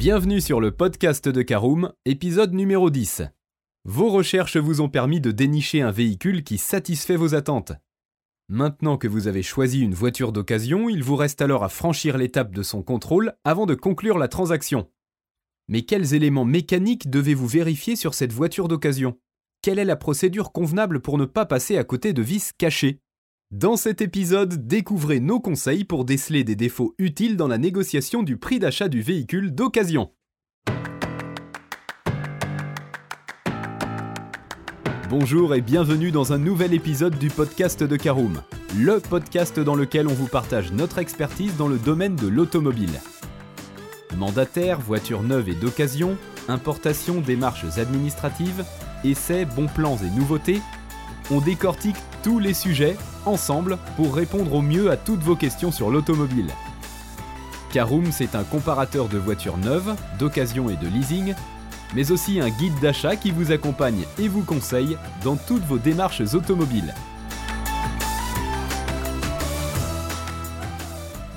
Bienvenue sur le podcast de Caroom, épisode numéro 10. Vos recherches vous ont permis de dénicher un véhicule qui satisfait vos attentes. Maintenant que vous avez choisi une voiture d'occasion, il vous reste alors à franchir l'étape de son contrôle avant de conclure la transaction. Mais quels éléments mécaniques devez-vous vérifier sur cette voiture d'occasion? Quelle est la procédure convenable pour ne pas passer à côté de vis cachés? Dans cet épisode, découvrez nos conseils pour déceler des défauts utiles dans la négociation du prix d'achat du véhicule d'occasion. Bonjour et bienvenue dans un nouvel épisode du podcast de Caroom, le podcast dans lequel on vous partage notre expertise dans le domaine de l'automobile. Mandataire, voitures neuves et d'occasion, importation, démarches administratives, essais, bons plans et nouveautés, on décortique tous les sujets ensemble pour répondre au mieux à toutes vos questions sur l'automobile. Caroom, c'est un comparateur de voitures neuves, d'occasion et de leasing, mais aussi un guide d'achat qui vous accompagne et vous conseille dans toutes vos démarches automobiles.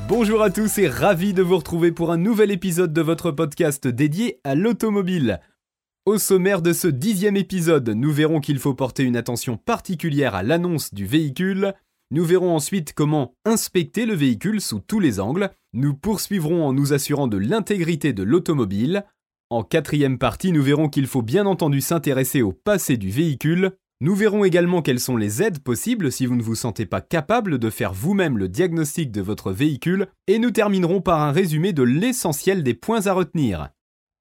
Bonjour à tous et ravi de vous retrouver pour un nouvel épisode de votre podcast dédié à l'automobile. Au sommaire de ce dixième épisode, nous verrons qu'il faut porter une attention particulière à l'annonce du véhicule. Nous verrons ensuite comment inspecter le véhicule sous tous les angles. Nous poursuivrons en nous assurant de l'intégrité de l'automobile. En quatrième partie, nous verrons qu'il faut bien entendu s'intéresser au passé du véhicule. Nous verrons également quelles sont les aides possibles si vous ne vous sentez pas capable de faire vous-même le diagnostic de votre véhicule. Et nous terminerons par un résumé de l'essentiel des points à retenir.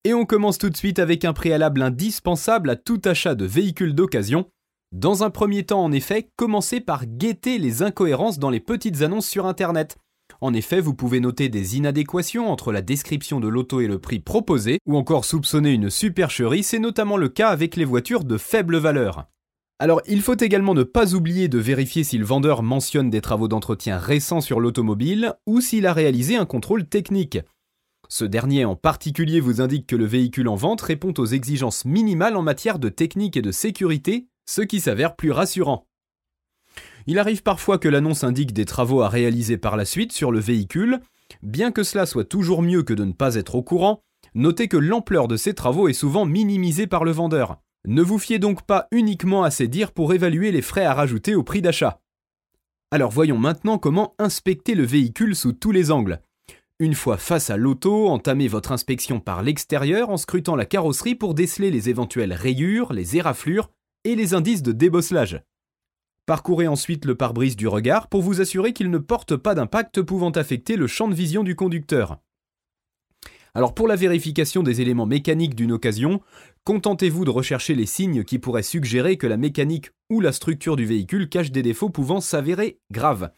Et on commence tout de suite avec un préalable indispensable à tout achat de véhicule d'occasion. Dans un premier temps, en effet, commencez par guetter les incohérences dans les petites annonces sur Internet. En effet, vous pouvez noter des inadéquations entre la description de l'auto et le prix proposé, ou encore soupçonner une supercherie, c'est notamment le cas avec les voitures de faible valeur. Alors, il faut également ne pas oublier de vérifier si le vendeur mentionne des travaux d'entretien récents sur l'automobile ou s'il a réalisé un contrôle technique. Ce dernier en particulier vous indique que le véhicule en vente répond aux exigences minimales en matière de technique et de sécurité, ce qui s'avère plus rassurant. Il arrive parfois que l'annonce indique des travaux à réaliser par la suite sur le véhicule, bien que cela soit toujours mieux que de ne pas être au courant, notez que l'ampleur de ces travaux est souvent minimisée par le vendeur. Ne vous fiez donc pas uniquement à ces dires pour évaluer les frais à rajouter au prix d'achat. Alors voyons maintenant comment inspecter le véhicule sous tous les angles. Une fois face à l'auto, entamez votre inspection par l'extérieur en scrutant la carrosserie pour déceler les éventuelles rayures, les éraflures et les indices de débosselage. Parcourez ensuite le pare-brise du regard pour vous assurer qu'il ne porte pas d'impact pouvant affecter le champ de vision du conducteur. Alors pour la vérification des éléments mécaniques d'une occasion, contentez-vous de rechercher les signes qui pourraient suggérer que la mécanique ou la structure du véhicule cache des défauts pouvant s'avérer graves.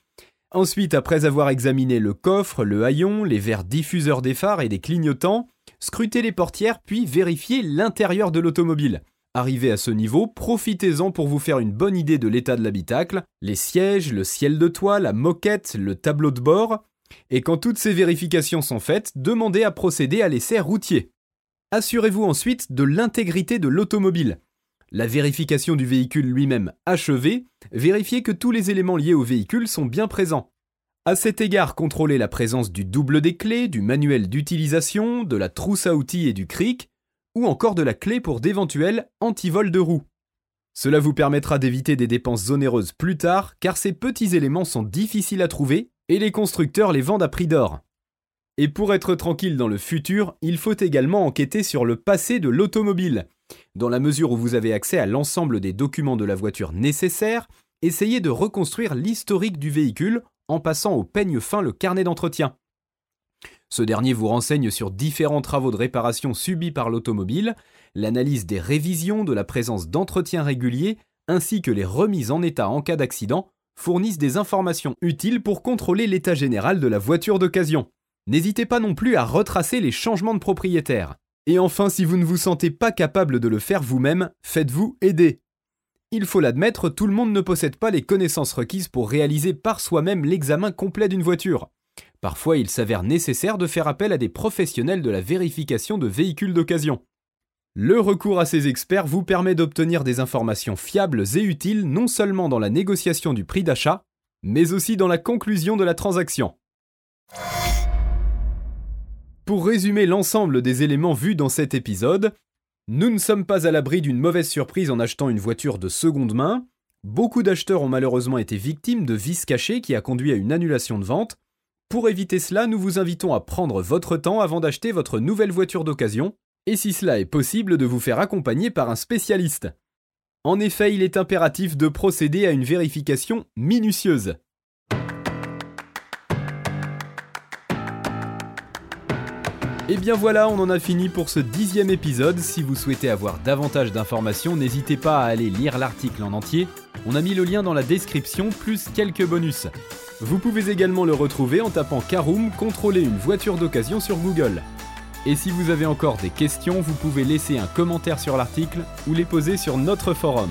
Ensuite, après avoir examiné le coffre, le haillon, les verres diffuseurs des phares et des clignotants, scrutez les portières puis vérifiez l'intérieur de l'automobile. Arrivé à ce niveau, profitez-en pour vous faire une bonne idée de l'état de l'habitacle, les sièges, le ciel de toit, la moquette, le tableau de bord. Et quand toutes ces vérifications sont faites, demandez à procéder à l'essai routier. Assurez-vous ensuite de l'intégrité de l'automobile. La vérification du véhicule lui-même achevée, vérifiez que tous les éléments liés au véhicule sont bien présents. À cet égard, contrôlez la présence du double des clés, du manuel d'utilisation, de la trousse à outils et du cric, ou encore de la clé pour d'éventuels antivols de roues. Cela vous permettra d'éviter des dépenses onéreuses plus tard, car ces petits éléments sont difficiles à trouver et les constructeurs les vendent à prix d'or. Et pour être tranquille dans le futur, il faut également enquêter sur le passé de l'automobile. Dans la mesure où vous avez accès à l'ensemble des documents de la voiture nécessaires, essayez de reconstruire l'historique du véhicule en passant au peigne fin le carnet d'entretien. Ce dernier vous renseigne sur différents travaux de réparation subis par l'automobile, l'analyse des révisions, de la présence d'entretien réguliers, ainsi que les remises en état en cas d'accident, fournissent des informations utiles pour contrôler l'état général de la voiture d'occasion. N'hésitez pas non plus à retracer les changements de propriétaire. Et enfin, si vous ne vous sentez pas capable de le faire vous-même, faites-vous aider. Il faut l'admettre, tout le monde ne possède pas les connaissances requises pour réaliser par soi-même l'examen complet d'une voiture. Parfois, il s'avère nécessaire de faire appel à des professionnels de la vérification de véhicules d'occasion. Le recours à ces experts vous permet d'obtenir des informations fiables et utiles non seulement dans la négociation du prix d'achat, mais aussi dans la conclusion de la transaction. Pour résumer l'ensemble des éléments vus dans cet épisode, nous ne sommes pas à l'abri d'une mauvaise surprise en achetant une voiture de seconde main. Beaucoup d'acheteurs ont malheureusement été victimes de vices cachés qui a conduit à une annulation de vente. Pour éviter cela, nous vous invitons à prendre votre temps avant d'acheter votre nouvelle voiture d'occasion, et si cela est possible, de vous faire accompagner par un spécialiste. En effet, il est impératif de procéder à une vérification minutieuse. Et bien voilà, on en a fini pour ce dixième épisode. Si vous souhaitez avoir davantage d'informations, n'hésitez pas à aller lire l'article en entier. On a mis le lien dans la description, plus quelques bonus. Vous pouvez également le retrouver en tapant Caroom contrôler une voiture d'occasion sur Google. Et si vous avez encore des questions, vous pouvez laisser un commentaire sur l'article ou les poser sur notre forum.